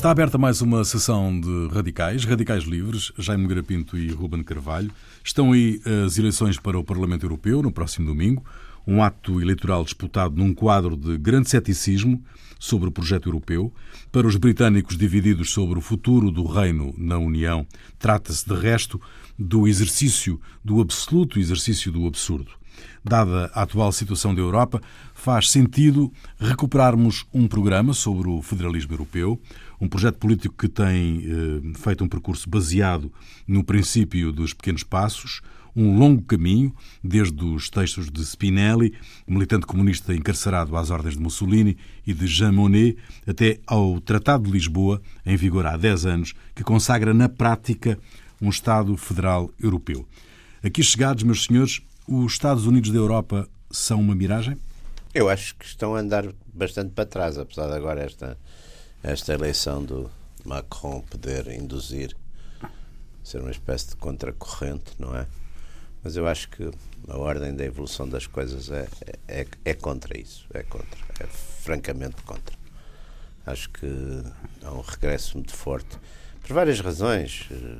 Está aberta mais uma sessão de radicais, radicais livres, Jaime Nogueira Pinto e Ruben Carvalho. Estão aí as eleições para o Parlamento Europeu no próximo domingo, um ato eleitoral disputado num quadro de grande ceticismo sobre o projeto europeu. Para os britânicos divididos sobre o futuro do reino na União, trata-se de resto do exercício do absoluto exercício do absurdo. Dada a atual situação da Europa, faz sentido recuperarmos um programa sobre o federalismo europeu, um projeto político que tem eh, feito um percurso baseado no princípio dos pequenos passos, um longo caminho, desde os textos de Spinelli, militante comunista encarcerado às ordens de Mussolini, e de Jean Monnet, até ao Tratado de Lisboa, em vigor há 10 anos, que consagra na prática um Estado federal europeu. Aqui chegados, meus senhores, os Estados Unidos da Europa são uma miragem? Eu acho que estão a andar bastante para trás, apesar de agora esta, esta eleição do Macron poder induzir ser uma espécie de contracorrente, não é? Mas eu acho que a ordem da evolução das coisas é, é, é contra isso, é contra, é francamente contra. Acho que há um regresso muito forte, por várias razões, eh,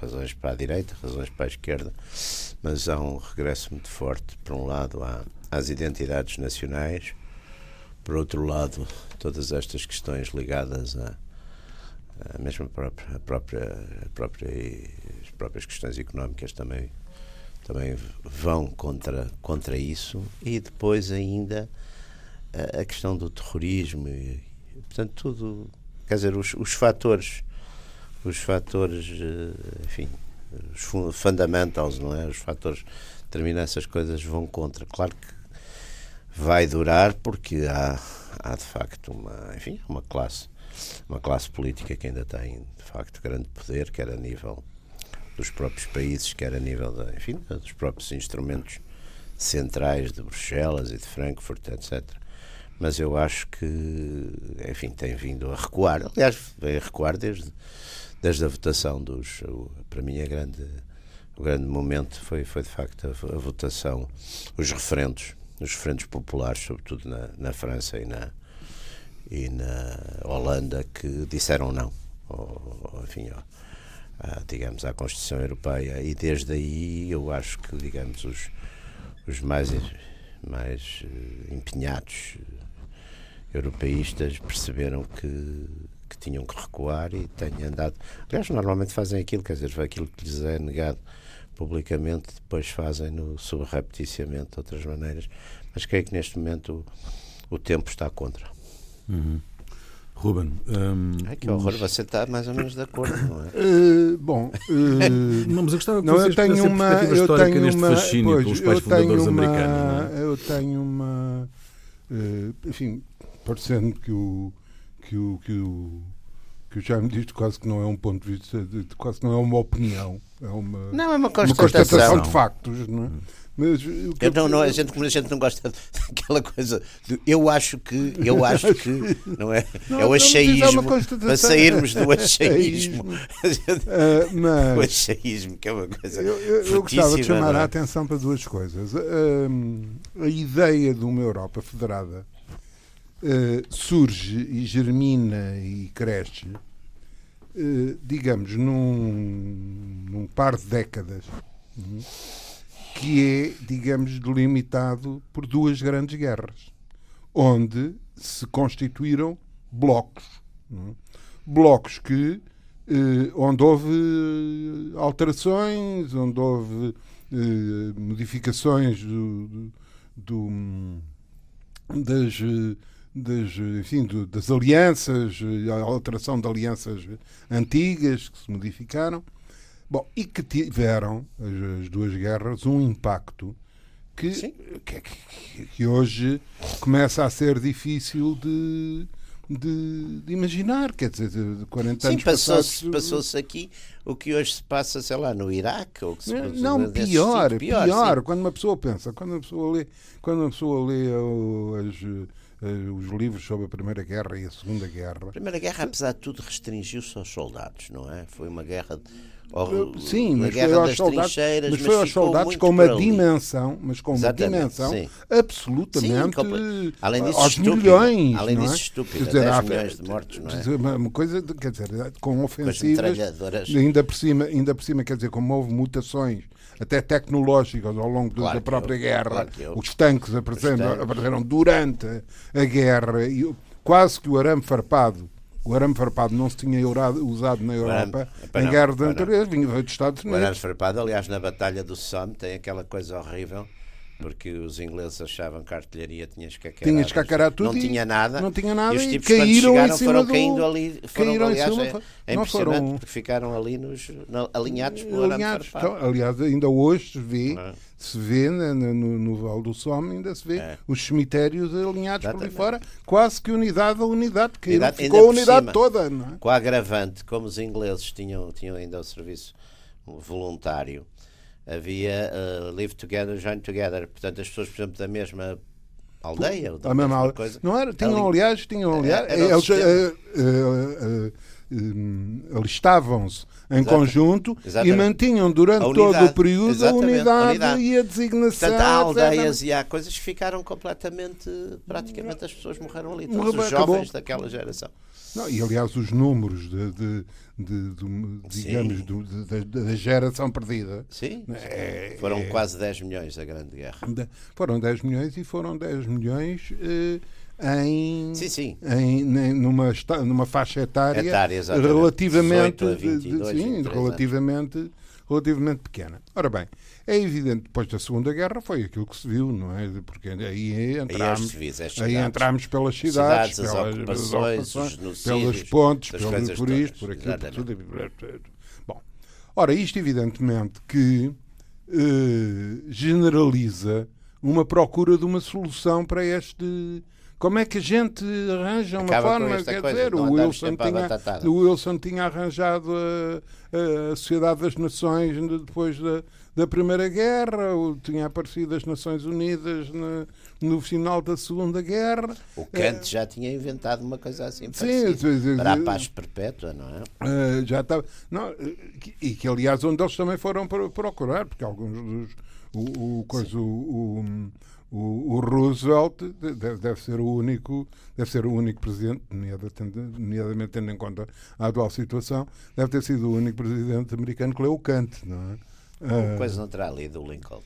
razões para a direita, razões para a esquerda, mas há um regresso muito forte, por um lado, às identidades nacionais, por outro lado, todas estas questões ligadas a, a mesma própria, a própria, a própria, as próprias questões económicas também também vão contra, contra isso. E depois ainda a, a questão do terrorismo e, portanto tudo quer dizer os, os fatores os fatores eh, enfim os fundamentals não é? Os fatores determinam essas coisas vão contra. Claro que vai durar porque há, há de facto uma enfim uma classe uma classe política que ainda tem de facto grande poder quer a nível dos próprios países, quer a nível de, enfim, dos próprios instrumentos centrais de Bruxelas e de Frankfurt, etc. Mas eu acho que, enfim, tem vindo a recuar. Aliás, veio a recuar desde, desde a votação dos. Para mim, a grande, o grande momento foi, foi de facto a, a votação, os referendos, os referendos populares, sobretudo na, na França e na, e na Holanda, que disseram não. Enfim, à, digamos, à Constituição Europeia e desde aí eu acho que, digamos, os, os mais, mais eh, empenhados europeístas perceberam que, que tinham que recuar e têm andado. Aliás, normalmente fazem aquilo, quer dizer, aquilo que lhes é negado publicamente, depois fazem-no subrepeticiamente de outras maneiras. Mas creio que neste momento o, o tempo está contra. Uhum. Ruben. Um, Ai, que horror, os... você está mais ou menos de acordo, não é? Uh, bom, uh, não, mas eu gostava que não, eu tenho uma, eu tenho neste uma, fascínio pois, pelos pais fundadores uma, americanos. É? Eu tenho uma. Uh, enfim, parecendo que o, que o, que o que já me disse quase que não é um ponto de vista, de, quase que não é uma opinião, é uma, não, é uma constatação, uma constatação de factos, não é? Mas, eu, não, não, a, gente, a gente não gosta daquela coisa de, eu acho que, eu acho que, não é? Não, é o achaísmo, para sairmos do achaísmo. uh, mas, o achaísmo, que é uma coisa. Eu, eu, eu gostava de chamar é? a atenção para duas coisas. Uh, a ideia de uma Europa federada uh, surge e germina e cresce, digamos, num, num par de décadas. Uhum que é, digamos, delimitado por duas grandes guerras, onde se constituíram blocos. É? Blocos que, eh, onde houve alterações, onde houve eh, modificações do, do, das, das, enfim, das alianças, a alteração de alianças antigas que se modificaram Bom, e que tiveram, as, as duas guerras, um impacto que, que, que, que, hoje começa a ser difícil de, de, de imaginar. Quer dizer, de 40 Sim, anos passou-se passou aqui o que hoje se passa, sei lá, no Iraque. Ou que se não, não pior, tipo, pior. pior quando uma pessoa pensa, quando uma pessoa lê, quando uma pessoa lê as os livros sobre a Primeira Guerra e a Segunda Guerra. A Primeira Guerra, apesar de tudo, restringiu-se aos soldados, não é? Foi uma guerra Ou, Sim, na mas guerra foi aos das soldados, trincheiras, mas foi aos soldados com uma dimensão, mas com uma dimensão sim. absolutamente Sim, além disso, aos estúpida. milhões. Além não disso, é? estúpida, dizer, 10 há- milhões de mortos, não é? uma, uma coisa, quer dizer, com Com as ofensivas, ainda por cima, ainda por cima, quer dizer, como houve mutações até tecnológicas ao longo Claro da própria houve, guerra, claro houve. os tanques apareceram, apareceram durante a guerra e quase que o arame farpado o arame farpado não se tinha usado na Europa epá, em guerras anteriores, vinha dos Estados O arame Unidos. farpado, aliás, na Batalha do Somme tem aquela coisa horrível, porque os ingleses achavam que a artilharia tinha escacarado. Tinha escacarado tudo Não e tinha nada. não tinha nada e os e tipos, caíram quando em chegaram, foram do- caindo ali. Foram, caíram em aliás, cima, é, é impressionante, foram- porque ficaram ali nos, na- alinhados pelo alinhados. Então, aliás, ainda hoje se vê, é? se vê na- na- no, no Val do Somme, ainda se vê É. os cemitérios alinhados por ali Exatamente. fora, quase que unidade a unidade, que Unidade, ficou a unidade cima. toda. Não é? Com a agravante, como os ingleses tinham, tinham ainda o serviço voluntário, havia uh, Live Together, Join Together. Portanto, as pessoas, por exemplo, da mesma aldeia, ou da A mesma mesma coisa. Não era? Tinham, ali- aliás, tinham, aliás, Era o eles eh, hum, alistavam-se em Exato. conjunto e Exatamente. mantinham durante todo o período a Exatamente, unidade, a unidade. e a designação. Portanto, há aldeias e há coisas que ficaram completamente. Praticamente as pessoas morreram ali. Todos Morreu, os acabou. jovens daquela geração. Não, e aliás, os números de, de- de- de- digamos, do- da- geração perdida Sim. é- Foram é- quase 10 milhões da Grande Guerra. foram 10 milhões e foram 10 milhões eh, em, Sim, sim. em numa, numa faixa etária, Etária, relativamente 18 a de- de- 22, sim, 23 relativamente relativamente pequena. Ora bem, é evidente depois da Segunda Guerra foi aquilo que se viu, não é? Porque aí Aí entramos, as civis, aí cidades. entramos pelas cidades, cidades, as pelas, ocupações, ocupações, pelas pontes, pelo, por isto, por aquilo, por tudo. Bom, ora, isto evidentemente que eh, generaliza uma procura de uma solução para este. Como é que a gente arranja uma Acaba forma? Quer coisa, dizer, não o Wilson, tinha, o Wilson tinha arranjado a, a Sociedade das Nações de- depois da, da Primeira Guerra, tinha aparecido as Nações Unidas na- no final da Segunda Guerra. O Kant já tinha inventado uma coisa assim É. Sim, sim, para a paz perpétua, não é? Uh, já estava. Não, uh, que- e que, aliás, onde eles também foram pro- procurar, porque alguns dos. O, o, coisa, o, o, o Roosevelt deve, deve ser o único deve ser o único presidente nomeadamente tendo- em conta a atual situação deve ter sido o único presidente americano que leu Kant não é? Uh, Coisa não terá lido o Lincoln.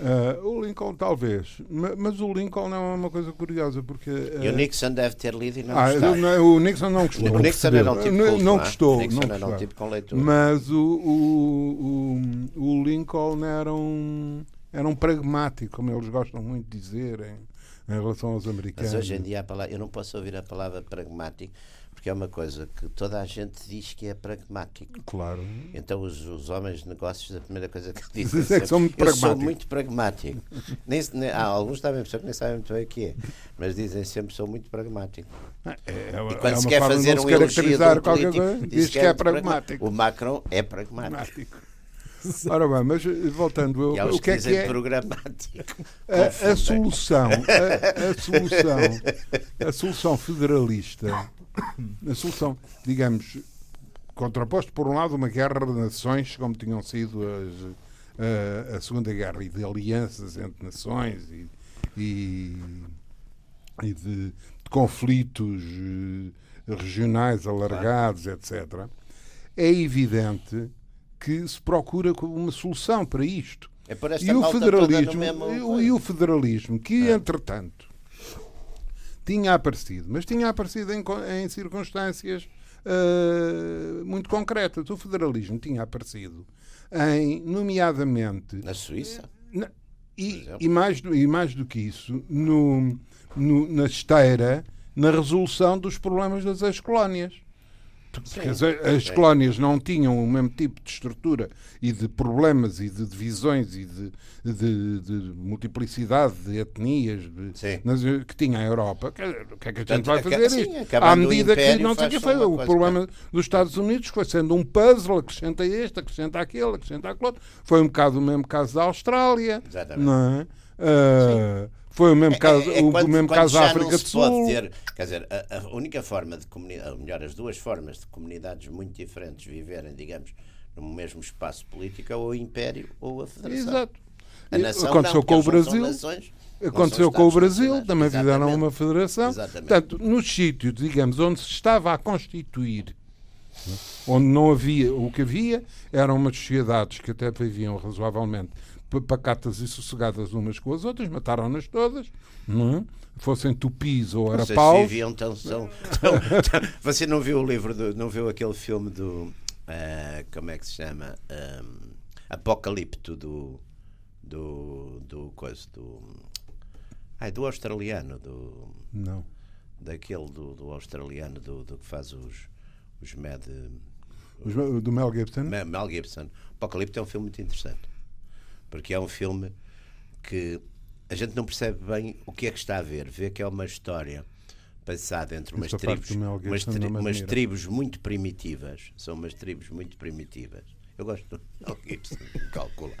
uh, o Lincoln talvez ma- mas o Lincoln é uma coisa curiosa porque uh, E o Nixon deve ter lido e não ah, gostar. não, o Nixon não gostou O Nixon era um tipo não, culto, não é? gostou O Nixon não era um tipo com leitura. Mas o, o, o, o Lincoln era um, era um pragmático, como eles gostam muito de dizer em, em relação aos americanos. Mas hoje em dia a palavra, eu não posso ouvir a palavra pragmático porque é uma coisa que toda a gente diz que é pragmático. Claro. Então os, os homens de negócios, a primeira coisa que dizem Dizem que sempre, são muito eu sou pragmáticos." muito pragmático. nem, nem- há alguns também, pessoas que nem sabem muito bem o que é, mas dizem sempre sou muito pragmático. É, é, E é quando uma se quer fazer um se elogio de um político, coisa, diz que é muito pragmático. O Macron é pragmático. Pragmático. Ora bem, mas voltando, eu- E o que é dizem que é programático. a, a solução, a, a solução, a solução federalista, a solução, digamos, contraposto por um lado uma guerra de nações, como tinham sido as, a, a Segunda Guerra, e de alianças entre nações e, e, e de, de conflitos eh, regionais alargados, etc. É evidente que se procura uma solução para isto. É por esta E o federalismo, mesmo e o- federalismo, que entretanto tinha aparecido, mas tinha aparecido em, em circunstâncias ah, muito concretas. O federalismo tinha aparecido em, nomeadamente, Na Suíça? na- e, e mais, do- e mais do que isso, no, no- na esteira, na resolução dos problemas das ex-colónias. Porque as, as sim. colónias não tinham o mesmo tipo de estrutura e de problemas e de divisões e de, de- de multiplicidade de etnias de- que tinha a Europa. O que é que a gente Portanto, vai fazer sim, isto? À medida que não sei que foi. O problema dos Estados Unidos foi sendo um puzzle, acrescenta este, acrescenta aquele, acrescenta aquele outro. Foi um bocado o mesmo caso da Austrália. Exatamente. Não é? Ah, foi o mesmo caso, É- é o, quando- mesmo quando caso da África do se pode Sul. ter, quer dizer, a, a única forma de comunidade, ou melhor, as duas formas de comunidades muito diferentes viverem, digamos, no mesmo espaço político, é ou o Império ou a Federação. Exato. A nação Aconteceu não, com o Brasil. nações, Aconteceu com o Brasil, também fizeram Exatamente. uma federação. Exatamente. Portanto, nos sítios, digamos, onde se estava a constituir, onde não havia, o que havia eram umas sociedades que até viviam razoavelmente pacatas e sossegadas umas com as outras, mataram-nas todas, não é? fossem tupis ou arapaus. viviam tão, tão, tão- Você não viu o livro, do, não viu aquele filme do. ah, como é que se chama? Ahm, Apocalipto do. Do. Do. Coisa, do ai, do australiano, do, Não. daquele do, do australiano do, do que faz os. Os Mad. Os- do Mel Gibson. Mel Mel Gibson. Apocalipto é um filme muito interessante. Porque é um filme que a gente não percebe bem o que é que está a ver. Vê que é uma história passada entre umas tribos, umas, Gibson tri- umas tribos muito primitivas. São umas tribos muito primitivas. Eu gosto do Gibson, calcula.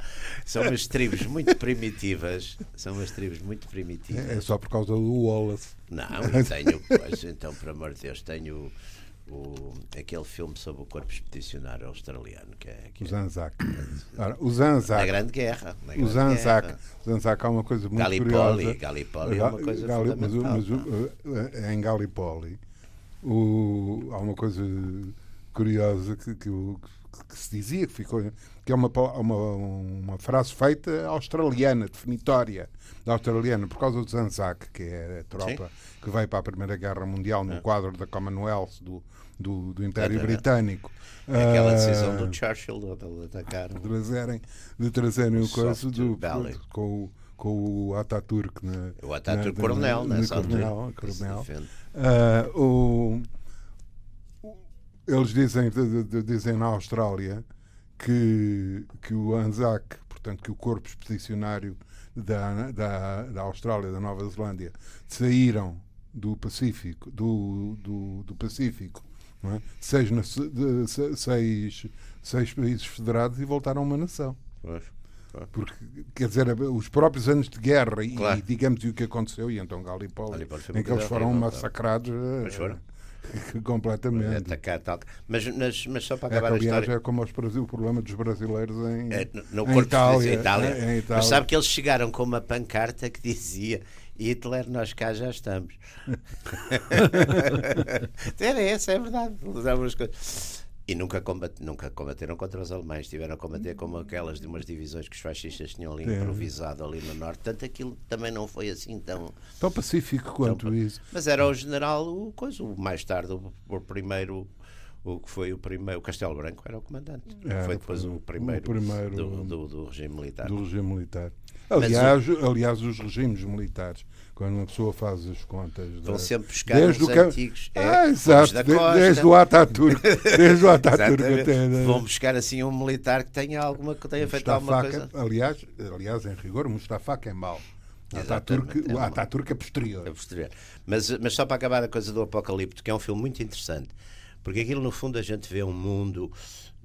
São umas tribos muito primitivas. São umas tribos muito primitivas. É é só por causa do Wallace. Não, e tenho, pois, então, por amor de Deus, tenho o, aquele filme sobre o corpo expedicionário australiano, que é, que O é Zanzac. Ora, o na. Grande Guerra. na O Grande Zanzac. Guerra. O Zanzac há uma coisa muito Gallipoli, curiosa. Gallipoli é uma coisa Gali- mas, fundamental. mas eh, em Gallipoli o- há uma coisa curiosa que, que, o- que se dizia que ficou que é uma, uma, uma frase feita australiana, definitória da australiana, por causa do Zanzac, que é a tropa que veio para a Primeira Guerra Mundial no quadro da Commonwealth do, do, do Império Exatamente. Britânico. Aquela decisão Ah, do Churchill de de atacar. de trazerem, de trazerem o Soft coisa do, Valley. com, o- com o Ataturk. Na, O Ataturk na- coronel, na, nessa altura. coronel, coronel. o- o- eles dizem, dizem na Austrália que, que o ANZAC, portanto, que o corpo expedicionário da, da, da Austrália, da Nova Zelândia, saíram do Pacífico, do, do, do Pacífico, é? seis, seis, seis países federados e voltaram a uma nação. Pois. Porque, quer dizer, os próprios anos de guerra e, Claro. e digamos e o que aconteceu, e então foi uma em que eles foram massacrados eh, Pois foram. completamente. Atacar tal. Mas, mas, mas só para É que, acabar a aliás, história. é como os Brasil, o problema dos brasileiros em, É, no- no em Itália, de Itália. é, em Itália. Mas sabe que eles chegaram com uma pancarta que dizia Hitler, nós cá já estamos. Era essa, é verdade. Usavam as coisas. E nunca, combat, nunca combateram contra os alemães, tiveram a combater como aquelas de umas divisões que os fascistas tinham ali Sim. improvisado ali no norte. Tanto aquilo também não foi assim tão. Tão pacífico quanto Então, isso. Mas era o general, o coisa, o mais tarde, o, o primeiro, o que foi o primeiro, o Castelo Branco era o comandante. Era, foi depois foi o o primeiro, primeiro do, do, do regime militar. do regime militar. Aliás, aliás, os regimes militares, quando uma pessoa faz as contas. Vão da- sempre buscar desde os o antigos. É, Ah, exato, da Costa. desde o Ataturk, desde o Ataturk até. Vão buscar assim um militar que tenha alguma que tenha feito alguma coisa. aliás, aliás, em rigor, Mustafa é mau. O Exatamente, Ataturk, é o. Ataturk é posterior. a posterior. Mas, mas só para acabar a coisa do Apocalipto, que é um filme muito interessante, porque aquilo no fundo a gente vê um mundo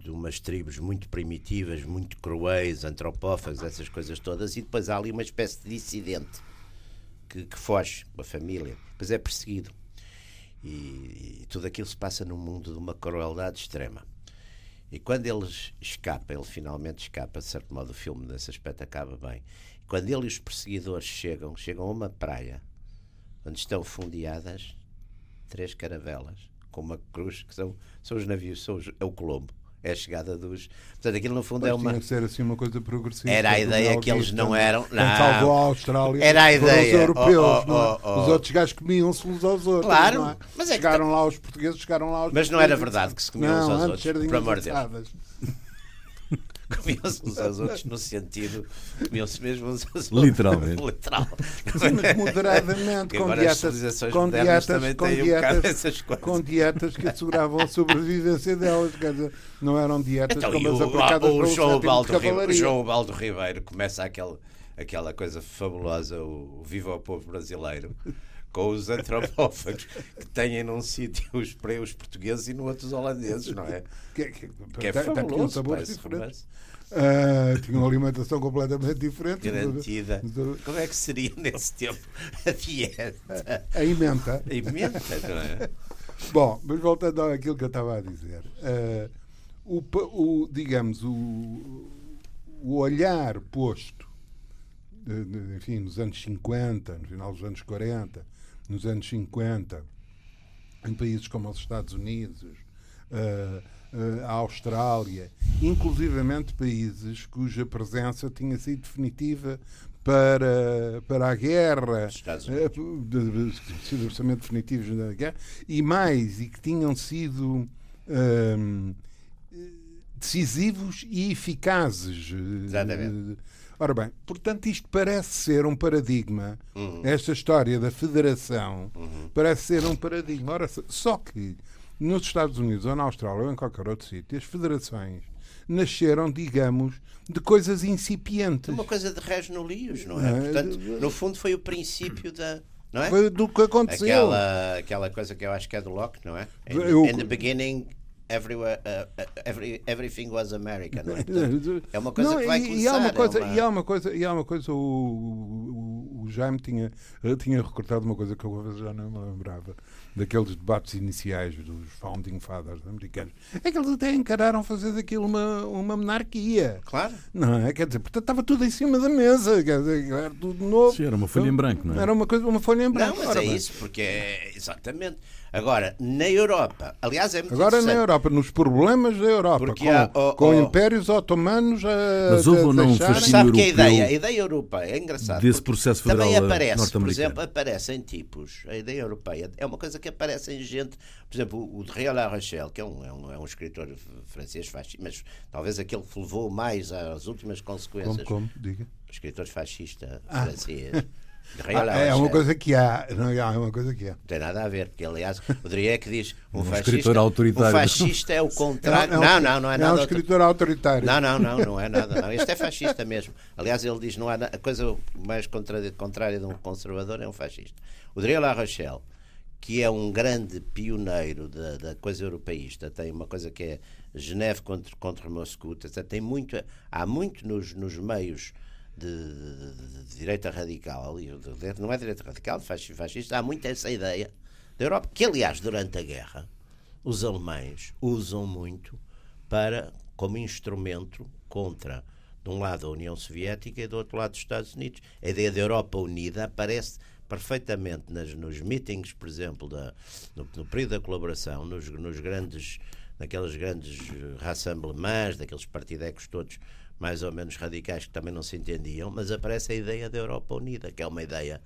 de umas tribos muito primitivas, muito cruéis, antropófagas, essas coisas todas, e depois há ali uma espécie de dissidente que, que foge com a família, depois é perseguido. E, e tudo aquilo se passa num mundo de uma crueldade extrema. E quando ele escapa, ele finalmente escapa, de certo modo o filme nesse aspecto acaba bem. Quando ele e os perseguidores chegam, chegam a uma praia onde estão fundeadas três caravelas com uma cruz que são, são os navios, são os- é o Colombo. É a chegada dos. Portanto, aquilo no fundo é Mas uma. tinha que ser assim uma coisa progressista. Era a como ideia que eles não eram- Quem não. salvou a Austrália Era a ideia. os europeus. Oh, oh, não é? oh, oh. Os outros gajos comiam-se uns aos outros. Claro, é? mas é chegaram lá os portugueses, chegaram lá os Mas não era verdade que se comiam não, uns aos outros, por amor de Deus. Comiam-se uns aos outros no sentido. Comiam-se mesmo uns aos outros. Literalmente. Literal. Sim, mas moderadamente, com dietas, civilizações com modernas dietas, também com têm um bocado dietas, essas coisas. com dietas que asseguravam a sobrevivência delas, quer dizer, não eram dietas Então, como as o, aplicadas o pelo João Baldo Ribeiro, o cavalaria. João Baldo Ribeiro começa aquela, aquela coisa fabulosa, o Viva o Povo Brasileiro, com os antropófagos que têm num sítio os, os portugueses e no outro os holandeses, não é? Que, que, Que é tinham fabuloso, sabores diferentes. romance. Ah, tinham uma alimentação completamente diferente. garantida. Como é que seria nesse tempo a dieta? A emenda. A emenda, não é? Bom, mas voltando àquilo que eu estava a dizer. eh, o, o, digamos, o, o olhar posto, enfim, nos anos 50, no final dos anos 40, nos anos 50, em países como os Estados Unidos, a Austrália, inclusivamente países cuja presença tinha sido definitiva para, para a guerra, sido orçamento definitivos na guerra, e mais, e que tinham sido hum, decisivos e eficazes. Exatamente. Ora bem, portanto, isto parece ser um paradigma. Uhum. Esta história da federação uhum. parece ser um paradigma. Ora, só que nos Estados Unidos ou na Austrália ou em qualquer outro sítio, as federações nasceram, digamos, de coisas incipientes. Uma coisa de res no lios, não é? é Portanto, no fundo foi o princípio da. Não é? Foi do que aconteceu. Aquela, aquela coisa que eu acho que é do Locke, não é? In, eu, in the beginning, everywhere, uh, uh, every, everything was American. Não é? é uma coisa não, que vai começar. E há uma coisa, é uma... e há uma coisa, e há uma coisa o, o, o Jaime tinha, tinha recordado uma coisa que eu já não me lembrava daqueles debates iniciais dos founding fathers americanos, é que eles até encararam fazer daquilo uma, uma monarquia. Claro. Não é? Quer dizer, portanto estava tudo em cima da mesa, quer dizer, era tudo novo. Sim, era uma folha em branco, não é? Era uma, coisa, uma folha em branco. Não, mas Ora, é isso, porque é exatamente. Agora, na Europa, aliás, é muito Agora na Europa, nos problemas da Europa, Porque com, há, oh, com oh, impérios otomanos a. Mas houve ou não um fascínio Sabe que a ideia, a ideia europeia é engraçada. Desse processo federal Também aparece, por exemplo, aparecem tipos. A ideia europeia é uma coisa que aparece em gente. Por exemplo, o de Réal La Rochelle, que é um, é um, é um escritor francês fascista, mas talvez aquele que levou mais às últimas consequências. Como, como? Diga. Escritor fascista ah. francês. Ah, é uma coisa que há, não é uma coisa que há. Não tem nada a ver, porque aliás o Drieck diz um, um fascista, autoritário. um fascista é o contrário. É, é um, não, não, não é nada. É um escritor autoritário. Não, não, não, não é nada. Não. Este é fascista mesmo. Aliás, ele diz não há a coisa mais contrária de um conservador é um fascista. O Drieck La Rochelle, que é um grande pioneiro da, da coisa europeísta, tem uma coisa que é Geneve contra, contra Moscou, tem muito, há muito nos, nos meios de, de, de, direita radical, não é direita radical, fascista, há muito essa ideia da Europa, que aliás, durante a guerra, os alemães usam muito para, como instrumento contra, de um lado, a União Soviética e do outro lado, os Estados Unidos. A ideia da Europa unida aparece perfeitamente nas, nos meetings, por exemplo, da, no, no período da colaboração, nos, nos grandes, naqueles grandes rassemblements, daqueles partidecos todos mais ou menos radicais que também não se entendiam, mas aparece a ideia da Europa Unida, que é uma ideia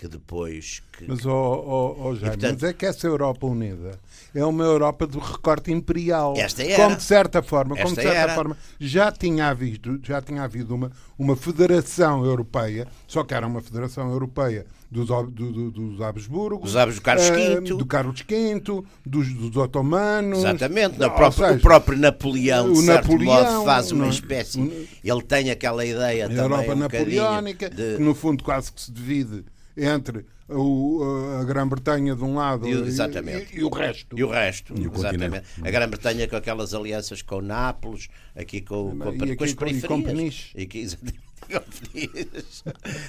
que depois. Que, mas, oh, oh, oh Jaime, portanto, mas é que essa Europa Unida é uma Europa do recorte imperial. Esta era. Como de certa forma, como de certa forma já tinha havido, já tinha havido uma, uma federação europeia, só que era uma federação europeia dos, do, do, dos Habsburgos, dos Carlos V, uh, do Carlos V, dos, dos otomanos. Exatamente, não, próprio, seja, o próprio Napoleão, de o certo Napoleão, modo, faz uma espécie. Ele tem aquela ideia a também. Europa um napoleónica, de... que no fundo quase que se divide entre o, a Grã-Bretanha de um lado e, e, e, o resto. E o resto, e o exatamente. A Grã-Bretanha com aquelas alianças com Nápoles, aqui com, com, com, com as periferias. Com Peniche. E que, exatamente.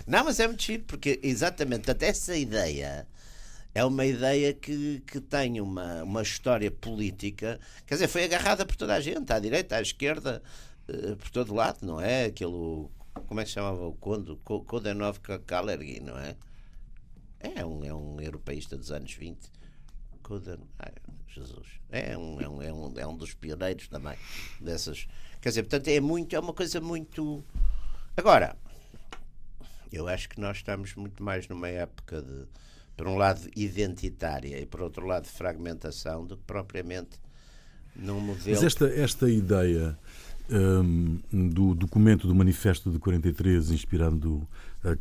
Não, mas é muito chique, porque exatamente até essa ideia é uma ideia que, que tem uma, uma história política, quer dizer, foi agarrada por toda a gente, à direita, à esquerda, uh, por todo lado, não é? Aquilo, como é que se chamava o Conde? Kodenov Kalergi, não é? É um, é um europeísta dos anos 20. Koden, ai, Jesus. É um, é, um, é, um, é um dos pioneiros também dessas. Quer dizer, portanto, é muito, é uma coisa muito Agora, eu acho que nós estamos muito mais numa época de, por um lado, identitária e por outro lado, fragmentação, do que propriamente num modelo. Mas esta, esta ideia um, do documento do Manifesto de 43, inspirado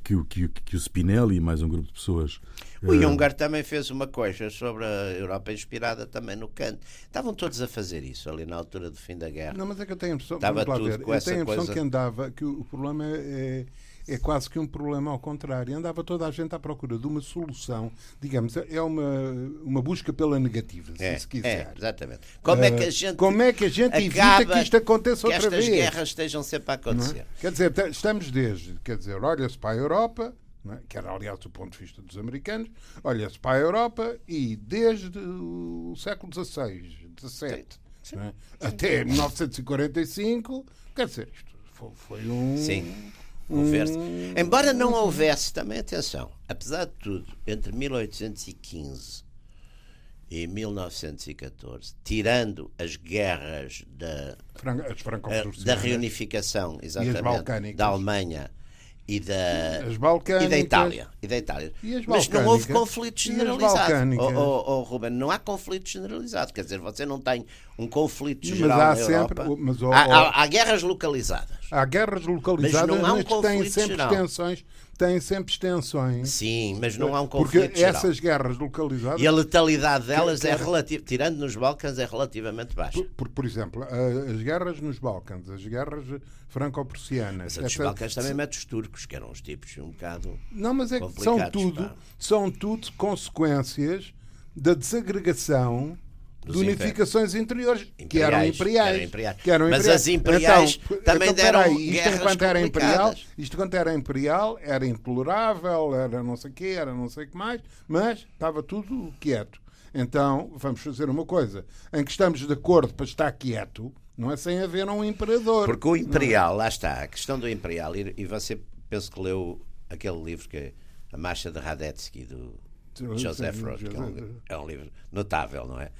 que, que, que o Spinelli e mais um grupo de pessoas. O uh, Juncker também fez uma coisa sobre a Europa inspirada também no Kant. Estavam todos a fazer isso ali na altura do fim da guerra. Não, mas é que eu tenho a impressão, Estava tudo ver, com eu tenho a impressão coisa... que andava, que o problema é, é é quase que um problema ao contrário. Andava toda a gente à procura de uma solução, digamos, é uma, uma busca pela negativa, se, é, se quiser. É, exatamente. Como é que a ah, gente, Como é que a gente evita que isto aconteça que outra vez? Que estas guerras estejam sempre a é? acontecer. É? Quer dizer, estamos desde, quer dizer, olha-se para a Europa, é? que era aliás do ponto de vista dos americanos, olha-se para a Europa e desde o século XVI, XVII, é? Até 1945, quer dizer, isto foi, foi um. Sim. Conversa. Um... Embora não houvesse, também atenção, apesar de tudo, entre 1815 e 1914, tirando as guerras da, as da reunificação exatamente, da Alemanha e da, e da Itália. E da Itália. E Mas não houve conflito generalizado. Oh, oh, oh, Ruben, não há conflito generalizado. Quer dizer, você não tem um conflito geral mas há na sempre, Europa. Mas, oh, há, há, há, guerras localizadas. Há guerras localizadas, mas, não há um conflito têm sempre geral. extensões têm sempre extensões. Sim, mas não há um conflito Porque essas guerras localizadas... E a letalidade delas que, é relativa, tirando nos Balcãs, é relativamente baixa. Por, por, por, exemplo, as guerras nos Balcãs, as guerras franco-prussianas... Mas essa, Balcãs também mete os turcos, que eram os tipos um bocado Não, mas é que são tudo, são tudo consequências da desagregação de unificações interiores, imperiais, que eram imperiais. Eram imperiais. Que eram Mas as imperiais então, também então, deram aí, isto enquanto era imperial, Isto quando era imperial, era intolerável, era não sei o quê, era não sei o que mais, mas estava tudo quieto. Então, vamos fazer uma coisa, em que estamos de acordo para estar quieto, não é sem haver um imperador. Porque o imperial, lá está, a questão do imperial, e, e você penso que leu aquele livro que é A Marcha de Radetzky, do Joseph Roth, que é um, é um livro notável, não é?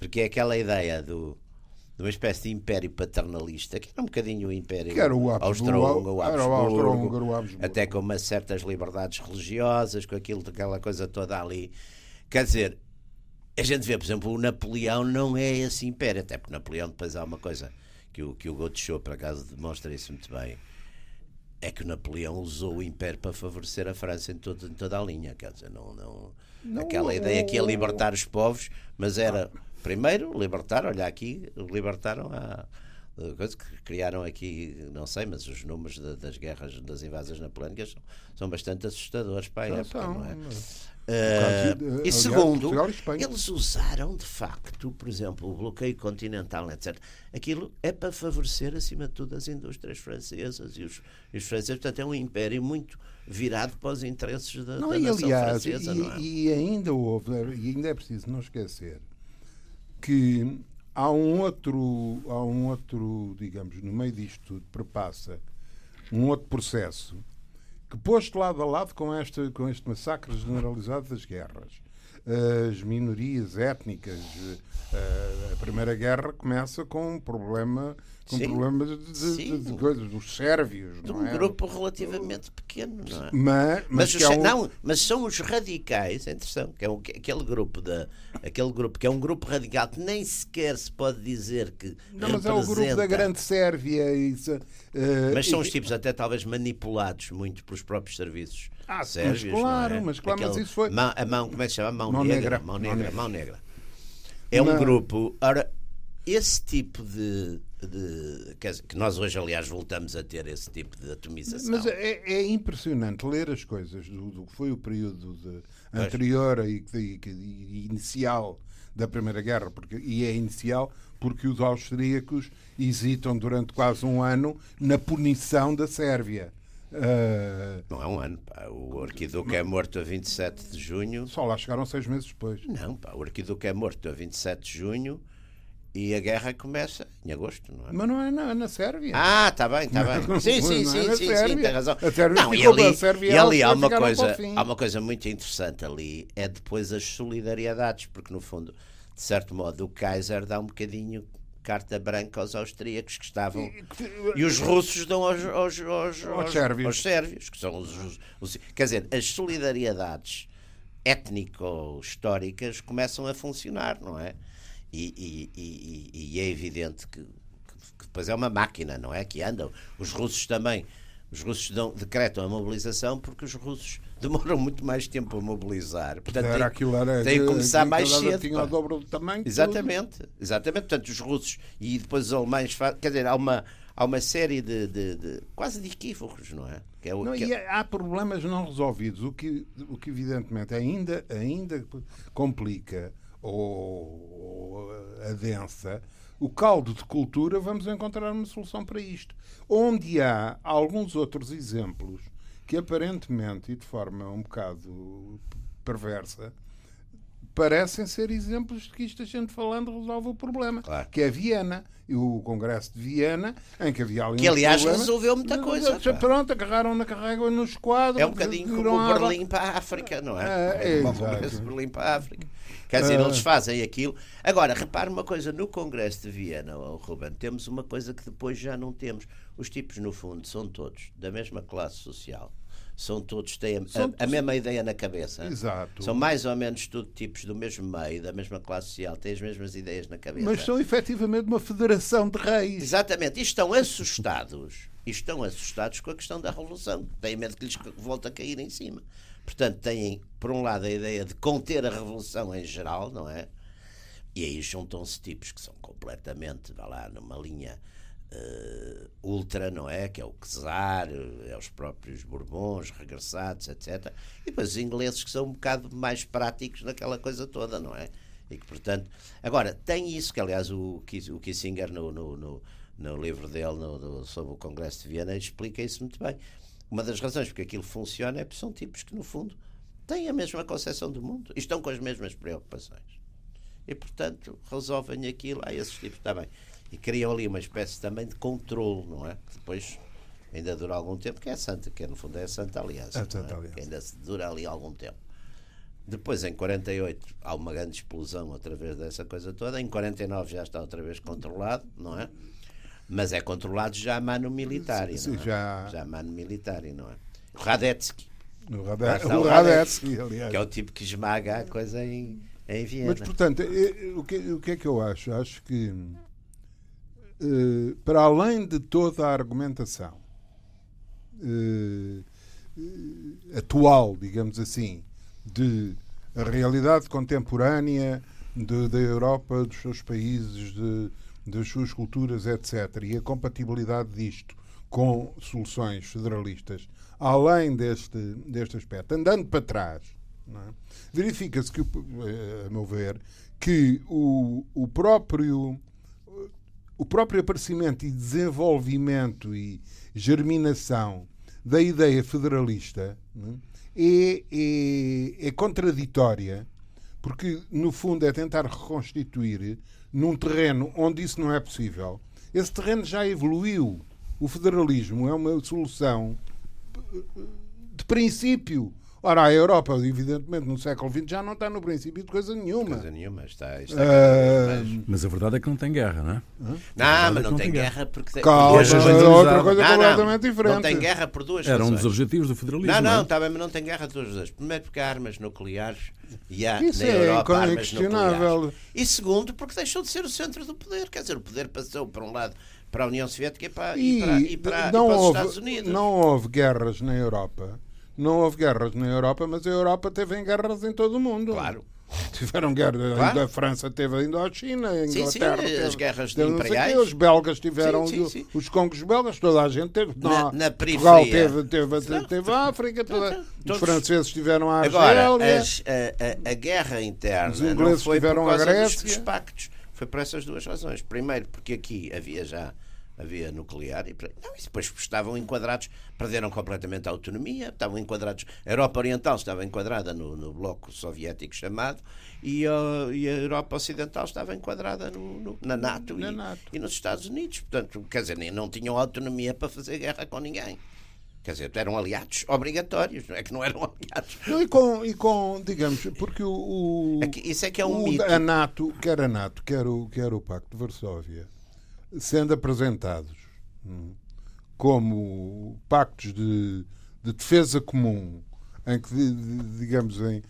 Porque é aquela ideia do, de uma espécie de império paternalista, que era um bocadinho o império austro-húngaro, Habsburgo, Habsburgo, até com umas certas liberdades religiosas, com aquilo, aquela coisa toda ali. Quer dizer, a gente vê, por exemplo, o Napoleão não é esse império, até porque Napoleão depois há uma coisa que o, que o Gaucho, por acaso, demonstra isso muito bem, é que o Napoleão usou o império para favorecer a França em, todo, em toda a linha, quer dizer, não, não, não aquela ideia que ia libertar os povos, mas era Primeiro, libertar, olha aqui, libertaram a coisa que criaram aqui, não sei, mas os números de, das guerras, das invasões napoleónicas são, são bastante assustadores para a época, são, não é? Uh, e segundo, eles usaram de facto, por exemplo, o bloqueio continental, etc. Aquilo é para favorecer, acima de tudo, as indústrias francesas e os, e os franceses. Portanto, é um império muito virado para os interesses da, não, da nação aliás, francesa. E, não é? e ainda houve, e ainda é preciso não esquecer, que há um outro, há um outro, digamos, no meio disto tudo, perpassa um outro processo que posto lado a lado com este, com este massacre generalizado das guerras, as minorias étnicas, eh, a Primeira Guerra começa com um problema com sim, problemas de, de, de, coisas dos sérvios. De um é? grupo relativamente pequeno, não é? Mas, mas, mas, é um... não, mas são os radicais, atenção, que é um, aquele grupo de, aquele grupo que é um grupo radical que nem sequer se pode dizer que não, mas é o grupo da grande Sérvia isso, uh, mas são os tipos até talvez manipulados muito pelos próprios serviços ah, sérvios, mas claro, é? mas claro, Aquele, mas isso foi mão, a mão como é que se chama mão, mão negra, negra, mão negra, mão negra. É um grupo. Ora, esse tipo de, de dizer, que nós hoje, aliás, voltamos a ter esse tipo de atomização. Mas é, é impressionante ler as coisas do, do que foi o período de, anterior e, e, inicial da Primeira Guerra, porque, e é inicial porque os austríacos hesitam durante quase um ano na punição da Sérvia. Uh, não é um ano. Pá. O Arquiduque é morto a 27 de junho. Só lá chegaram seis meses depois. Não, pá. o Arquiduque é morto a 27 de junho e a guerra começa em agosto, não é? Mas não é na, na Sérvia. Ah, está bem, está bem. Sim, sim, sim, é sim, sim, tem razão. A Sérvia não, e ali, a Sérvia e ali há uma coisa, há uma coisa muito interessante ali, é depois as solidariedades, porque no fundo, de certo modo, o Kaiser dá um bocadinho carta branca aos austríacos que estavam e, os russos dão aos, aos, aos, aos, sérvios. aos sérvios, que são os, os, quer dizer, as solidariedades étnico-históricas começam a funcionar, não é? E, e, e, e é evidente que, que, depois é uma máquina, não é? Que andam. Os russos também. Os russos dão, decretam a mobilização porque os russos demoram muito mais tempo a mobilizar. Portanto, era tem, aquilo era, tem que começar mais cedo. Tinha o dobro do tamanho. Exatamente, tudo. exatamente. Portanto, os russos e depois os alemães fazem. Quer dizer, há uma, há uma série de, de, de quase de equívocos, não é? Que é o, não, que é... há problemas não resolvidos, o que, o que evidentemente ainda, ainda complica ou, adensa o caldo de cultura, vamos encontrar uma solução para isto. Onde há alguns outros exemplos que aparentemente e de forma um bocado perversa parecem ser exemplos de que isto a gente falando resolve o problema. Claro. Que é Viena. E o Congresso de Viena, em que havia ali Que, aliás, problema. resolveu muita coisa, pá. Pronto, agarraram na carrega nos quadros. É um bocadinho como o Berlim para a África, não é? É, é, de Berlim para a África. Quer dizer, É. eles fazem aquilo. Agora, repare uma coisa: no Congresso de Viena, oh, Ruben, temos uma coisa que depois já não temos. Os tipos, no fundo, são todos da mesma classe social. São todos, têm a, São- a mesma ideia na cabeça. Exato. São mais ou menos tudo tipos do mesmo meio, da mesma classe social, têm as mesmas ideias na cabeça. Mas são efetivamente uma federação de reis. Exatamente, e estão assustados, e estão assustados com a questão da revolução, têm medo que lhes volte a cair em cima. Portanto, têm, por um lado, a ideia de conter a revolução em geral, não é? E aí juntam-se tipos que são completamente, vá lá, numa linha eh, ultra, não é? Que é o Czar, é os próprios Bourbons regressados, etc. E depois os ingleses que são um bocado mais práticos naquela coisa toda, não é? E que, portanto, agora, tem isso que, aliás, o, o Kissinger, no, no, no, no livro dele no- sobre o Congresso de Viena, explica isso muito bem. Uma das razões porque aquilo funciona é porque são tipos que, no fundo, têm a mesma concepção do mundo e estão com as mesmas preocupações e portanto resolvem aquilo a esses tipos está bem e criam ali uma espécie também de controle não é que depois ainda dura algum tempo que é a Santa que no fundo é a Santa Aliança, A não Santa é? Aliança. que ainda dura ali algum tempo depois em 48 há uma grande explosão outra vez dessa coisa toda em 49 já está outra vez controlado não é mas é controlado já a mano militar Sim, não é? já- já a mano militar não é o Radetzky Rade- o o Radetzky, aliás. que é o tipo que esmaga a coisa em, em Viena Mas, portanto, eh, o que, o que é que eu acho? Acho que, eh, para além de toda a argumentação eh, atual, digamos assim, de a realidade contemporânea de- da Europa, dos seus países, de- das suas culturas, etc., e a compatibilidade disto com soluções federalistas, além deste, deste aspecto, andando para trás, é? verifica-se que, eh, a meu ver, que o, o próprio o próprio aparecimento e desenvolvimento e germinação da ideia federalista né, é, é, é contraditória, porque no fundo é tentar reconstituir num terreno onde isso não é possível. Esse terreno já evoluiu. O federalismo é uma solução de princípio. Ora, a Europa, evidentemente, no século XX já não está no princípio de coisa nenhuma. coisa nenhuma está, está Ah, mas- Mas a verdade é que não tem guerra, não é? Não, mas é não não tem tem guerra porque tem, Calma, Guerra é outra coisa Não, completamente não, diferente. não tem guerra por duas Era um dos objetivos do federalismo. Não, não, não, é? está bem, mas não tem guerra por duas razões. Primeiro porque há armas nucleares e há Isso na é Europa armas inquestionável. nucleares. E segundo, porque deixou de ser o centro do poder. Quer dizer, o poder passou para um lado para a União Soviética e para, e E, para, e para, e não, para os houve, Estados Unidos. não houve guerras na Europa. Não houve guerras na Europa, mas a Europa teve guerras em todo o mundo. Claro. Tiveram guerra. Claro. A França teve a Indochina, a Sim, sim, Inglaterra. as teve- guerras teve não sei imperiais. quê, Os belgas tiveram Sim, sim, os- congos belgas, toda a gente teve. Na- Não, na Portugal periferia. teve, teve, teve, teve a África, toda- Todos- os franceses tiveram a Agora, Argélia. as- a, a- a guerra interna Os não ingleses foi por tiveram a causa dos, Grécia. dos pactos. Foi por essas duas razões. Primeiro, porque aqui havia já havia nuclear e, não, e depois estavam enquadrados, perderam completamente a autonomia, estavam enquadrados, a Europa Oriental estava enquadrada no, no bloco soviético chamado e, a- e a Europa Ocidental estava enquadrada no- no- na, NATO, Na e, NATO. e nos Estados Unidos. Portanto, quer dizer, nem- não tinham autonomia para fazer guerra com ninguém. Quer dizer, eram aliados obrigatórios, não é que não eram aliados. Não, E com, e com, digamos, porque o, o- É que isso é que é um o- mito. a NATO, quer a NATO, quer o, quer o Pacto de Varsóvia, sendo apresentados hum, como pactos de, de defesa comum, em que, di- di- digamos, em,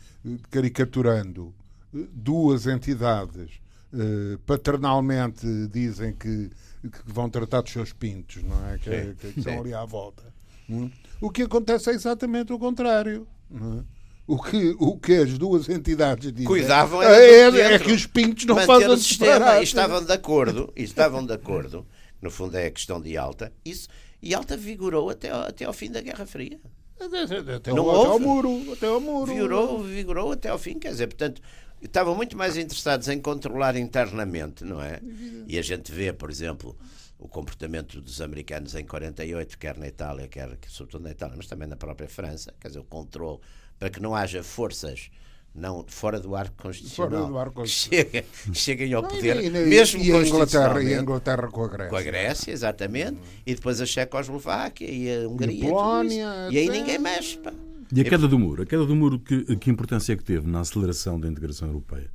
caricaturando eh, duas entidades eh, paternalmente dizem que, que vão tratar dos seus pintos, não é? Que, que estão ali à volta. Hum? O que acontece é exatamente o contrário. não é? O que, o que as duas entidades dizem Cuidavam é, é, é que os pintos não fazem o sistema e estavam de acordo, estavam de acordo, no fundo é a questão de Alta, isso, e Alta vigorou até ao, até ao fim da Guerra Fria. Até, Não ao, até ao muro. Até ao muro. Vigorou, vigorou até ao fim, quer dizer, portanto, estavam muito mais interessados em controlar internamente, não é? E a gente vê, por exemplo, o comportamento dos americanos em 48, quer na Itália, quer sobretudo na Itália, mas também na própria França, quer dizer, o controle para que não haja forças não fora do arco Fora constitucional, do arco que constitucional. chega, cheguem ao Não, poder, e, e- mesmo e a Inglaterra, e a. Inglaterra com a Grécia. Com a Grécia, exatamente, e depois a Checoslováquia e a Hungria. tudo Polónia, isso. E aí ninguém mexe. Pá. E a queda do muro? A queda do muro, que, que importância é que teve na aceleração da integração europeia?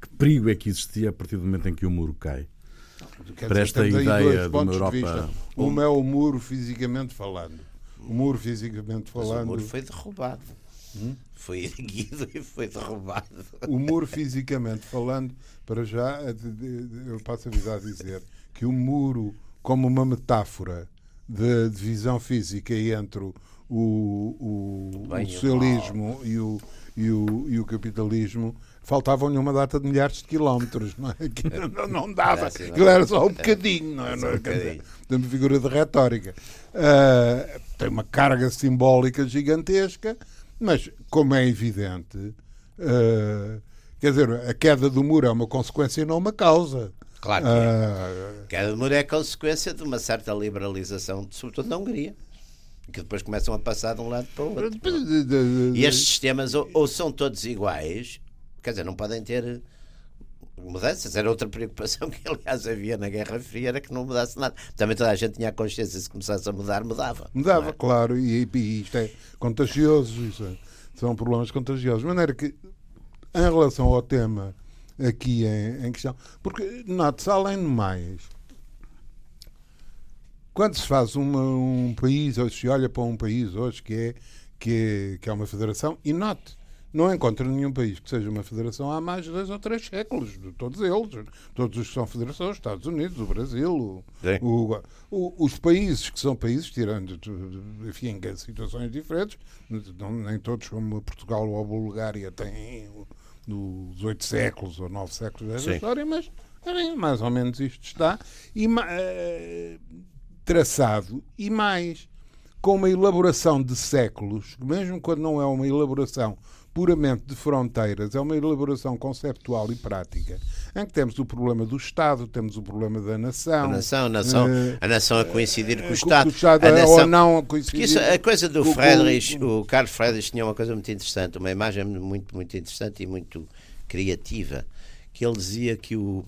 Que perigo é que existia a partir do momento em que o muro cai? Para esta ideia de uma Europa-. Uma é o muro fisicamente falando. O muro fisicamente Mas falando. o muro foi derrubado. Foi erguido e foi derrubado. O muro fisicamente falando, para já, de- eu passo a vida a dizer que o muro, como uma metáfora da divisão física entre o, o, o, Bem o o socialismo e o, e, o, e o capitalismo, faltavam-lhe uma data de milhares de quilómetros, não é? Aquilo não, não dava, assim, não aquilo era só um bocadinho, não é? Não é? dizer, de uma figura de retórica. Ah, tem uma carga simbólica gigantesca, mas, como é evidente, ah, quer dizer, a queda do muro é uma consequência e não uma causa. Claro que é. Ah, Cada muro é consequência de uma certa liberalização, sobretudo na Hungria, que depois começam a passar de um lado para o outro. E estes sistemas ou, ou são todos iguais, quer dizer, não podem ter mudanças. Era outra preocupação que, aliás, havia na Guerra Fria, era que não mudasse nada. Também toda a gente tinha a consciência, se começasse a mudar, mudava. Mudava, é? claro, e, e isto é contagioso, isso é- são problemas contagiosos. De maneira que, em relação ao tema aqui em, em questão, porque, note-se, além de mais, quando se faz uma- um país, ou se olha para um país hoje que é, que é, que é uma federação, e note, não encontra nenhum país que seja uma federação há mais de dois ou três séculos, de todos eles, todos os que são federações, Estados Unidos, o Brasil, o- o- o- os países que são países, tirando enfim, em situações diferentes, não- nem todos como Portugal ou a Bulgária têm os oito séculos ou nove séculos Sim. história, mas mais ou menos isto está. E, eh, traçado e mais com uma elaboração de séculos, mesmo quando não é uma elaboração puramente de fronteiras, é uma elaboração conceptual e prática, em que temos o problema do Estado, temos o problema da nação. A nação, a nação, eh, a nação a coincidir com o com- Estado. o Estado a é nação, ou não coincidir. isso, a coisa do com- Friedrich, o Carlos Friedrich tinha uma coisa muito interessante, uma imagem muito, muito interessante e muito criativa, que ele dizia que o,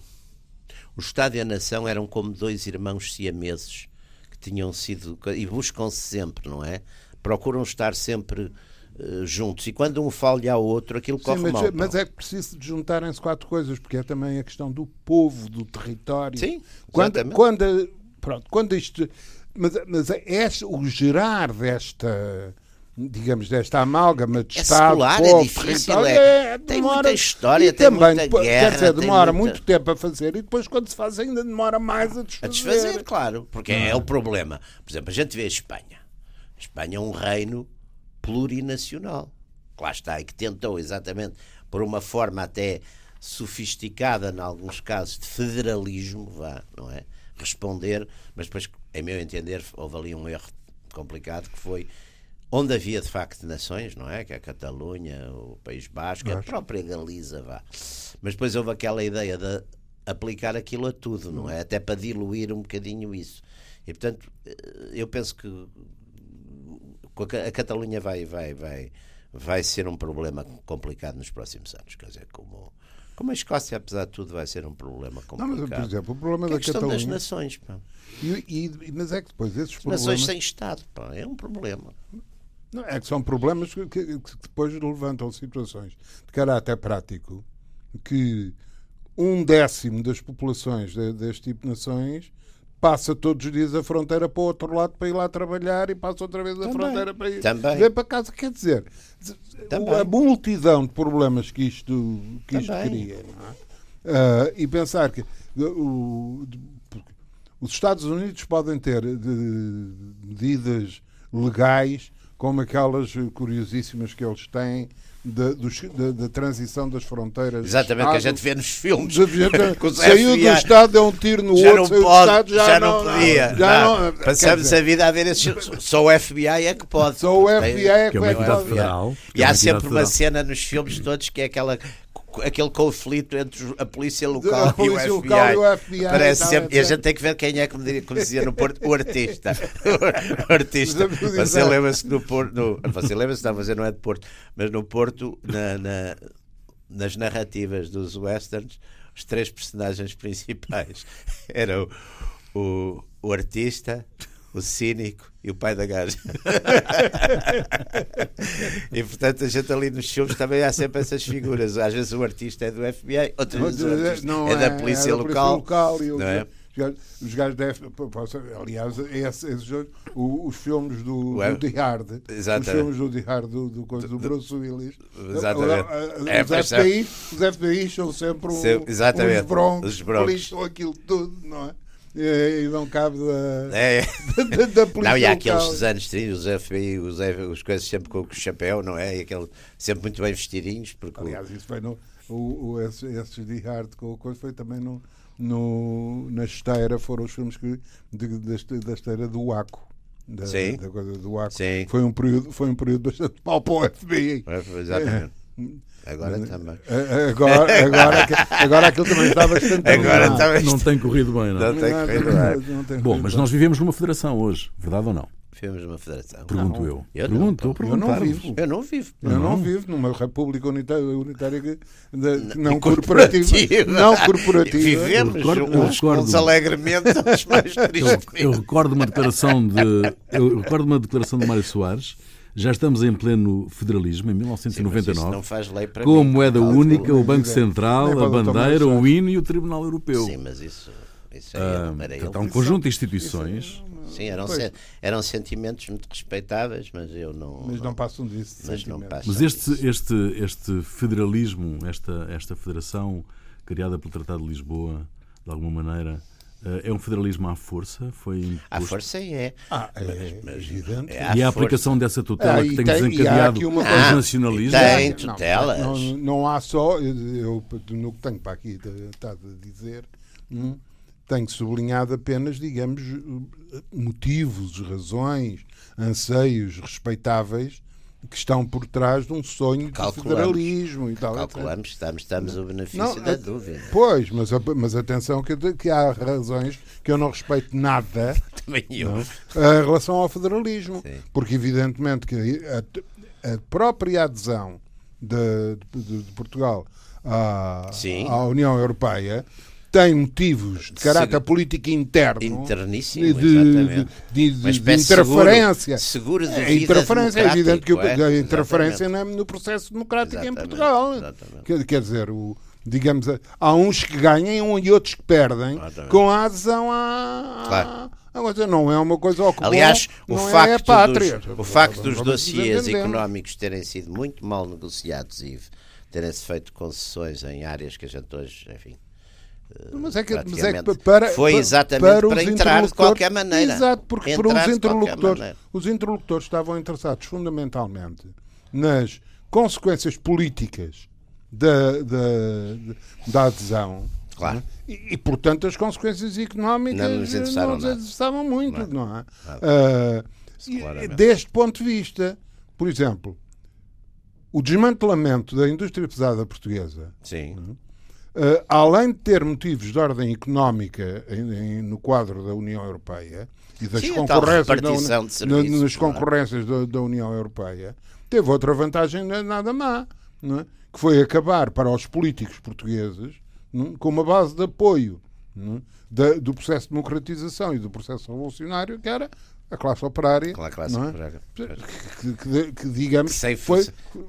o Estado e a nação eram como dois irmãos siameses que tinham sido e buscam-se sempre, não é? Procuram estar sempre eh, juntos e quando um falha ao outro, aquilo Sim, corre mas, mal. mas é que preciso de juntarem-se quatro coisas, porque é também a questão do povo, do território. Sim, quando, exatamente. quando, pronto, quando isto. Mas, mas é este, o gerar desta. Digamos, desta amálgama de É Estado, secular, é povo, difícil, território, é- tem muita história, tem também, muita guerra, Quer dizer, demora muita- muito tempo a fazer e depois, quando se faz, ainda demora mais a desfazer. A desfazer, claro, porque é o problema. Por exemplo, a gente vê a Espanha. A Espanha é um reino plurinacional. Lá está, e que tentou exatamente, por uma forma até sofisticada, em alguns casos, de federalismo, vá, não é? Responder, mas depois, em meu entender, houve ali um erro complicado que foi onde havia de facto nações, não é? Que é a Catalunha, o País Basco, a própria Galiza, vá. Mas depois houve aquela ideia de aplicar aquilo a tudo, não é? Até para diluir um bocadinho isso. E portanto, eh, eu penso que a Ca- a Catalunha vai, vai, vai, vai ser um problema complicado nos próximos anos. Quer dizer, como, como a Escócia, apesar de tudo, vai ser um problema Não, mas, complicado. por exemplo, o problema Que é da questão das Catalunha. nações, pá. E, e- mas é que depois esses Nações problemas. sem Estado, pá, é um problema. Não, é que são problemas que, que- que depois levantam situações de caráter prático que um décimo das populações de- deste tipo de nações passa todos os dias a fronteira para o outro lado para ir lá trabalhar e passa outra vez a Também. fronteira para ir Também. para casa. Quer dizer, Também. a multidão de problemas que isto, que isto cria não é? Ah, e pensar que o- os Estados Unidos podem ter de- medidas legais como aquelas curiosíssimas que eles têm da, dos- da- da transição das fronteiras. Exatamente, que a Estado- gente vê nos filmes. Saiu do. Estado, deu um tiro no já outro, não pode, Estado, já, não, podia. já não. não- Passamos dizer, a vida a ver esses. Só o FBI é que pode. Só o FBI é Que que é uma vai entidade fazer. federal. que E é há sempre entidade uma federal. cena nos filmes todos que é aquela aquele conflito entre a polícia local, A polícia e, o local FBI. e o FBI Parece e tal, sempre, e a etc. gente tem que ver quem é que me diria- como dizia no Porto, o artista. O artista. Você lembra-se que no Porto, no, você lembra-se, não, você não é de Porto, mas no Porto, na, na- nas narrativas dos westerns, os três personagens principais eram o, o artista, o cínico e o pai da gaja. e portanto a gente ali nos filmes também há sempre essas figuras. Às vezes o artista é do FBI, outras vezes Não é, da polícia é da local. local não é? os gajos- Os devem. Aliás, esse- esses, o- os filmes do, Ué, do The Hard, os exatamente. filmes do The Hard, do, do, coisa do Bruce Willis, Exatamente. Os, É, pois é. FBI, os FBI são sempre um, exatamente. uns broncos, Os broncos. aquilo tudo, não é? E, e não cabe da, É. da, da polícia Não, e há local. aqueles anos 30, os FBI, os, os coisas sempre com o chapéu, não é? E aquele, sempre muito bem vestidinhos, porque Aliás, isso foi no. O, o, esse, esse de Hard com o coisa foi também no, no, na esteira, foram os filmes que, de, da, este- da esteira do Waco. Da, Sim. da coisa do Waco. Sim. Foi, um período, foi um período bastante mau para o FBI. É, Exatamente. É. Agora também. Agora, agora, aquilo- agora aquilo também está bastante Agora arrumado. também. Não tem corrido bem, não. Não tem Não, corrido não, bem. não tem Bom, mas nós vivemos numa federação hoje, verdade ou não? Filmes de uma federação. Pergunto Não, eu. eu não, Pergunto, eu Eu não vivo. Eu não vivo. Eu não, Não. vivo numa república unitária, unitária de- não Corporativa. corporativa. Não corporativa. Vivemos Eu recordo- eu uns, recordo- uns alegremente, uns mais Eu, eu tristemente. recordo uma declaração de eu recordo uma declaração de Mário Soares. Já estamos em pleno federalismo em Sim, mas isso 1999. não faz lei para com a moeda Calma. única, o Banco Central, a bandeira, o hino e o Tribunal Europeu. Sim, mas isso, isso aí Ah, não era portanto, há um conjunto de instituições. Sim, eram, sen- eram sentimentos muito respeitáveis, mas eu não. Mas não passam disso. Mas não passam. Mas este, este, este federalismo, esta, esta federação criada pelo Tratado de Lisboa, de alguma maneira, é um federalismo à força? Foi imposto? A força é. Ah, é, Mas- evidente. é à E a força. aplicação dessa tutela Ah, que tem tem- desencadeado aqui uma os coisa- nacionalismos? Ah, tem. Não, tutelas. Não, não há só, eu, no que tenho para aqui estado a dizer, hum, tenho sublinhado apenas, digamos, motivos, razões, anseios respeitáveis que estão por trás de um sonho de federalismo e tal. Calculamos, estamos, estamos o benefício Não, da é- dúvida. Pois, mas, mas atenção que, que há razões que eu não respeito nada Também eu. não, em relação ao federalismo. Sim. Porque, evidentemente, que a, a própria adesão de, de- de Portugal à, à União Europeia tem motivos de caráter Segu- político interno Interníssimo, de, de, de- de interferência. seguro, seguro de a interferência é evidente que é? a interferência Exatamente. no processo democrático em Exatamente, Portugal. exatamente. Quer, quer dizer, o, digamos, há uns que ganham e outros que perdem Exatamente. com a adesão à. Claro. coisa. Não é uma coisa que Aliás, o é a facto, pátria. dos, o facto dos dossiês económicos terem sido muito mal negociados e terem-se feito concessões em áreas que a gente hoje, enfim, Mas é que, mas é que para, foi para- exatamente para, para os entrar de qualquer maneira. Exato, porque para Entrar os de qualquer interlocutores, os interlocutores estavam interessados fundamentalmente nas consequências políticas da, da, da adesão. Claro. não é? E, e, portanto, as consequências económicas Não nos interessaram não interessavam muito, não, Não. é? Ah, e- claramente. deste ponto de vista, por exemplo, o desmantelamento da indústria pesada portuguesa sim, Uh, além de ter motivos de ordem económica em- em- no quadro da União Europeia e das Sim, concorrências da serviços, na- nas não é? concorrências da, da União Europeia, teve outra vantagem na- nada má, é? que foi acabar para os políticos portugueses é? com uma base de apoio é? da- do processo de democratização e do processo revolucionário, que era a classe operária. Aquela classe não é? operária. que, que- que, digamos sem- foi,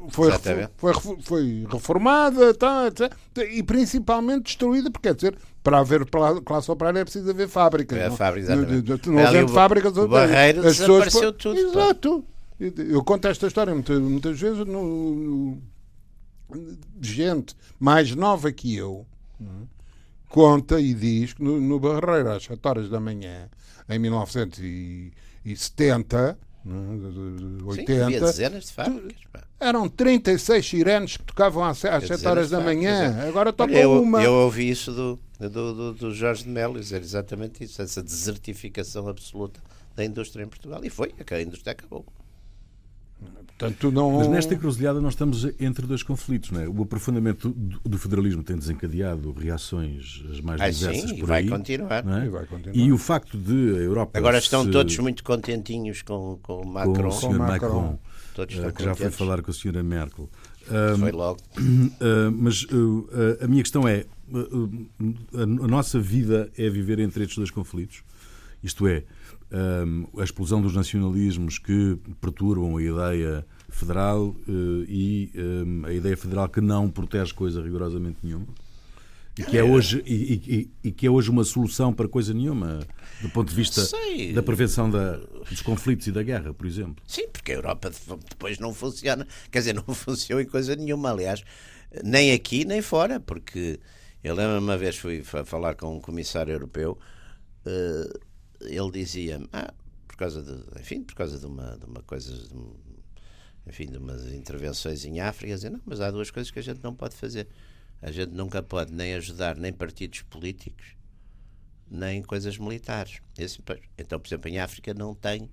foi, foi, foi reformada tá, etc. e principalmente destruída, porque quer dizer, para haver classe operária é preciso haver fábricas. É, não, fábrica, exatamente. não Ali havendo fábricas, o Barreiro as pessoas- desapareceu tudo. Exato. Eu conto esta história muitas, muitas vezes no, gente mais nova que eu não é? conta e diz que no, no Barreiro às 7 horas da manhã em 1970 não é? De- de- de sim, 80 dezenas de fábricas. eram 36 sirenes que tocavam às, às 7 dezenas horas da manhã. é. Agora toca eu, uma. eu ouvi isso do, do, do, do Jorge de Melo dizer exatamente isso, essa desertificação absoluta da indústria em Portugal. E foi, a indústria acabou. Portanto, não... Mas nesta encruzilhada nós estamos entre dois conflitos. Não é? O aprofundamento do, do federalismo tem desencadeado reações as mais Ah, diversas sim, e por vai aí. continuar. não é? E vai continuar. E o facto de a Europa. Agora estão se- todos muito contentinhos com, com o com Macron. o Sr. Com Macron, Macron. Todos eh, estão que já foi falar com a Sra. Merkel. Foi logo. Uh, mas uh, a minha questão é: uh, a, nossa vida é viver entre estes dois conflitos? Isto é, a explosão dos nacionalismos que perturbam a ideia federal uh, e a ideia federal que não protege coisa rigorosamente nenhuma? E que, é hoje, e, e- e que é hoje uma solução para coisa nenhuma, do ponto de vista Sei. da prevenção da- dos conflitos e da guerra, por exemplo. Sim, porque a Europa depois não funciona. Quer dizer, não funcionou em coisa nenhuma, aliás, nem aqui nem fora, porque eu lembro uma vez fui fa- falar com um comissário europeu, eh, ele dizia-me, ah, por causa de, enfim, por causa de uma, de uma coisa, de um- enfim, de umas intervenções em África, dizia, não, mas há duas coisas que a gente não pode fazer. A gente nunca pode nem ajudar nem partidos políticos, nem coisas militares. Esse, então, por exemplo, em África não tem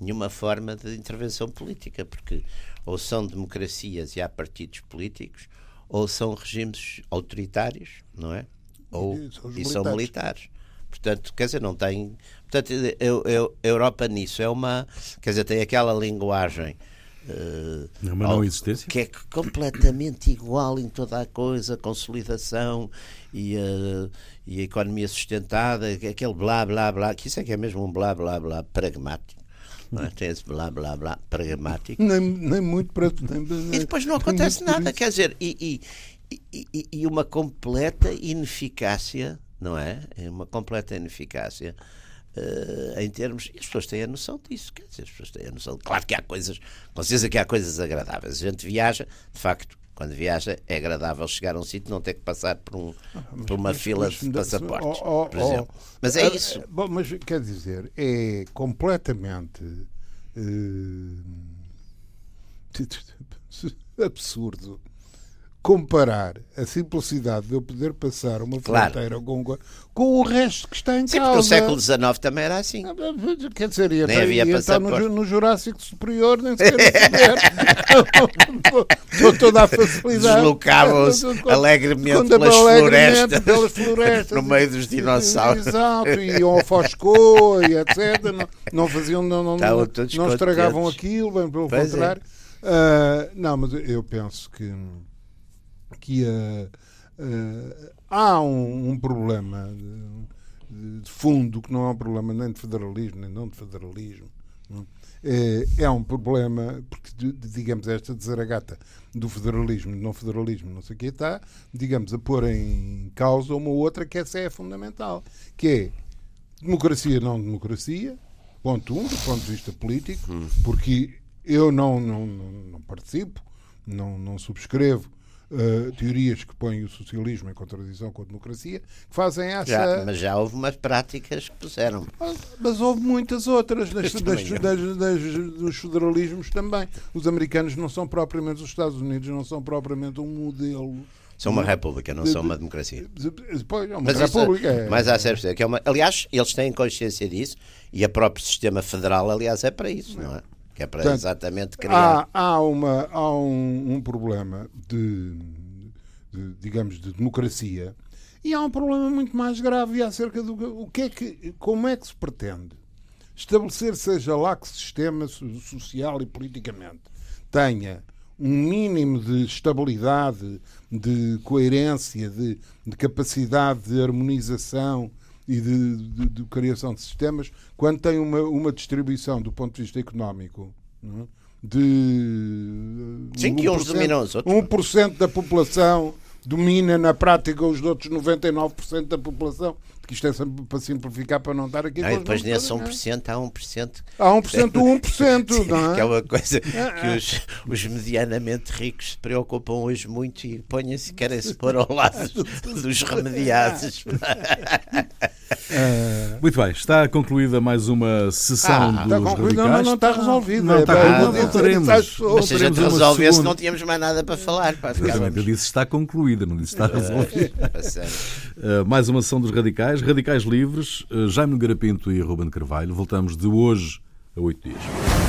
nenhuma forma de intervenção política, porque ou são democracias e há partidos políticos, ou são regimes autoritários, não é? Ou, E são e são militares. militares. Portanto, quer dizer, não tem. Portanto, eu, eu- a Europa nisso é uma. Quer dizer, tem aquela linguagem. eh, É uma não existência? que é completamente igual em toda a coisa, consolidação e a, e a economia sustentada, aquele blá blá blá, que isso é que é mesmo um blá blá blá pragmático. Não é? Tem esse blá blá blá pragmático. Nem, nem muito para. Nem, E depois não acontece nada, quer dizer, e, e, e- e- e uma completa ineficácia, não é? É Uma completa ineficácia eh, em termos. E as pessoas têm a noção disso, quer dizer, as pessoas têm a noção. Claro que há coisas, com certeza que há coisas agradáveis. A gente viaja, de facto. Quando viaja é agradável chegar a um sítio e não ter que passar por, um, por uma Mas- fila mas- de passaportes, oh, oh, por oh. exemplo. Mas é Ah, isso. ah, Bom, mas quer dizer, é completamente eh, absurdo comparar a simplicidade de eu poder passar uma Claro. fronteira com, com o resto que está em Sim, porque causa. no século XIX também era assim. Ah, Quer dizer, e Nem havia e então no, no Jurássico Superior nem sequer. Com toda a facilidade. Deslocavam-se alegremente pelas florestas, pelas florestas. no meio dos dinossauros. Exato, e iam ao Foscô e etc. Não, não faziam, não, não, não, não estragavam aquilo, bem pelo Pois é. contrário. Ah, não, mas eu penso que, que ah, ah, há um, um problema de, de fundo que não é um problema nem de federalismo, nem não de federalismo. não é? É, é um problema, porque, digamos, esta desaragata do federalismo, do não federalismo, não sei o que está, digamos, a pôr em causa uma outra que essa é fundamental, que é democracia, não democracia, ponto um, do ponto de vista político, porque eu não, não, não, não participo, não, não subscrevo eh, teorias que põem o socialismo em contradição com a democracia, que fazem essa. Já, mas já houve umas práticas que puseram. Mas, mas houve muitas outras das, Eu das, das- dos federalismos também. Os americanos não são propriamente, os Estados Unidos não são propriamente um modelo. São uma república, não são uma democracia. Pois, é uma Mas, isso- república. é- mas há certo que é uma. Aliás, eles têm consciência disso e o próprio sistema federal, aliás, é para isso, não é? Que é para Portanto, exatamente criar. há, há, uma, há um, um problema de, de, digamos, de democracia e há um problema muito mais grave acerca do que- o que é que, como é que se pretende estabelecer, seja lá que sistema so- social e politicamente tenha um mínimo de estabilidade, de coerência, de, de capacidade de harmonização e de, de- de criação de sistemas, quando tem uma, uma distribuição do ponto de vista económico é? de Sim, que uns 1%, dominam os outros. 1% da população domina na prática os outros 99% da população, que isto é sempre para simplificar para não estar aqui. Não, e depois nesse todos, não é? 1% há 1%. Há 1% do 1%, não é? Que é uma coisa que os, os medianamente ricos se preocupam hoje muito e põem-se, querem-se pôr ao lado dos remediados. É. Muito bem, está concluída mais uma sessão Ah, dos Está concluído, radicais. mas não está resolvido. Não está é, resolvido, é, voltaremos. Mas se a gente resolvesse, segunda. não tínhamos mais nada para falar. pá, Exatamente, eu disse está concluída, não disse está resolvida. Uh, mais uma sessão dos Radicais, Radicais Livres, uh, Jaime Garapinto e Ruben Carvalho. Voltamos de hoje a oito dias.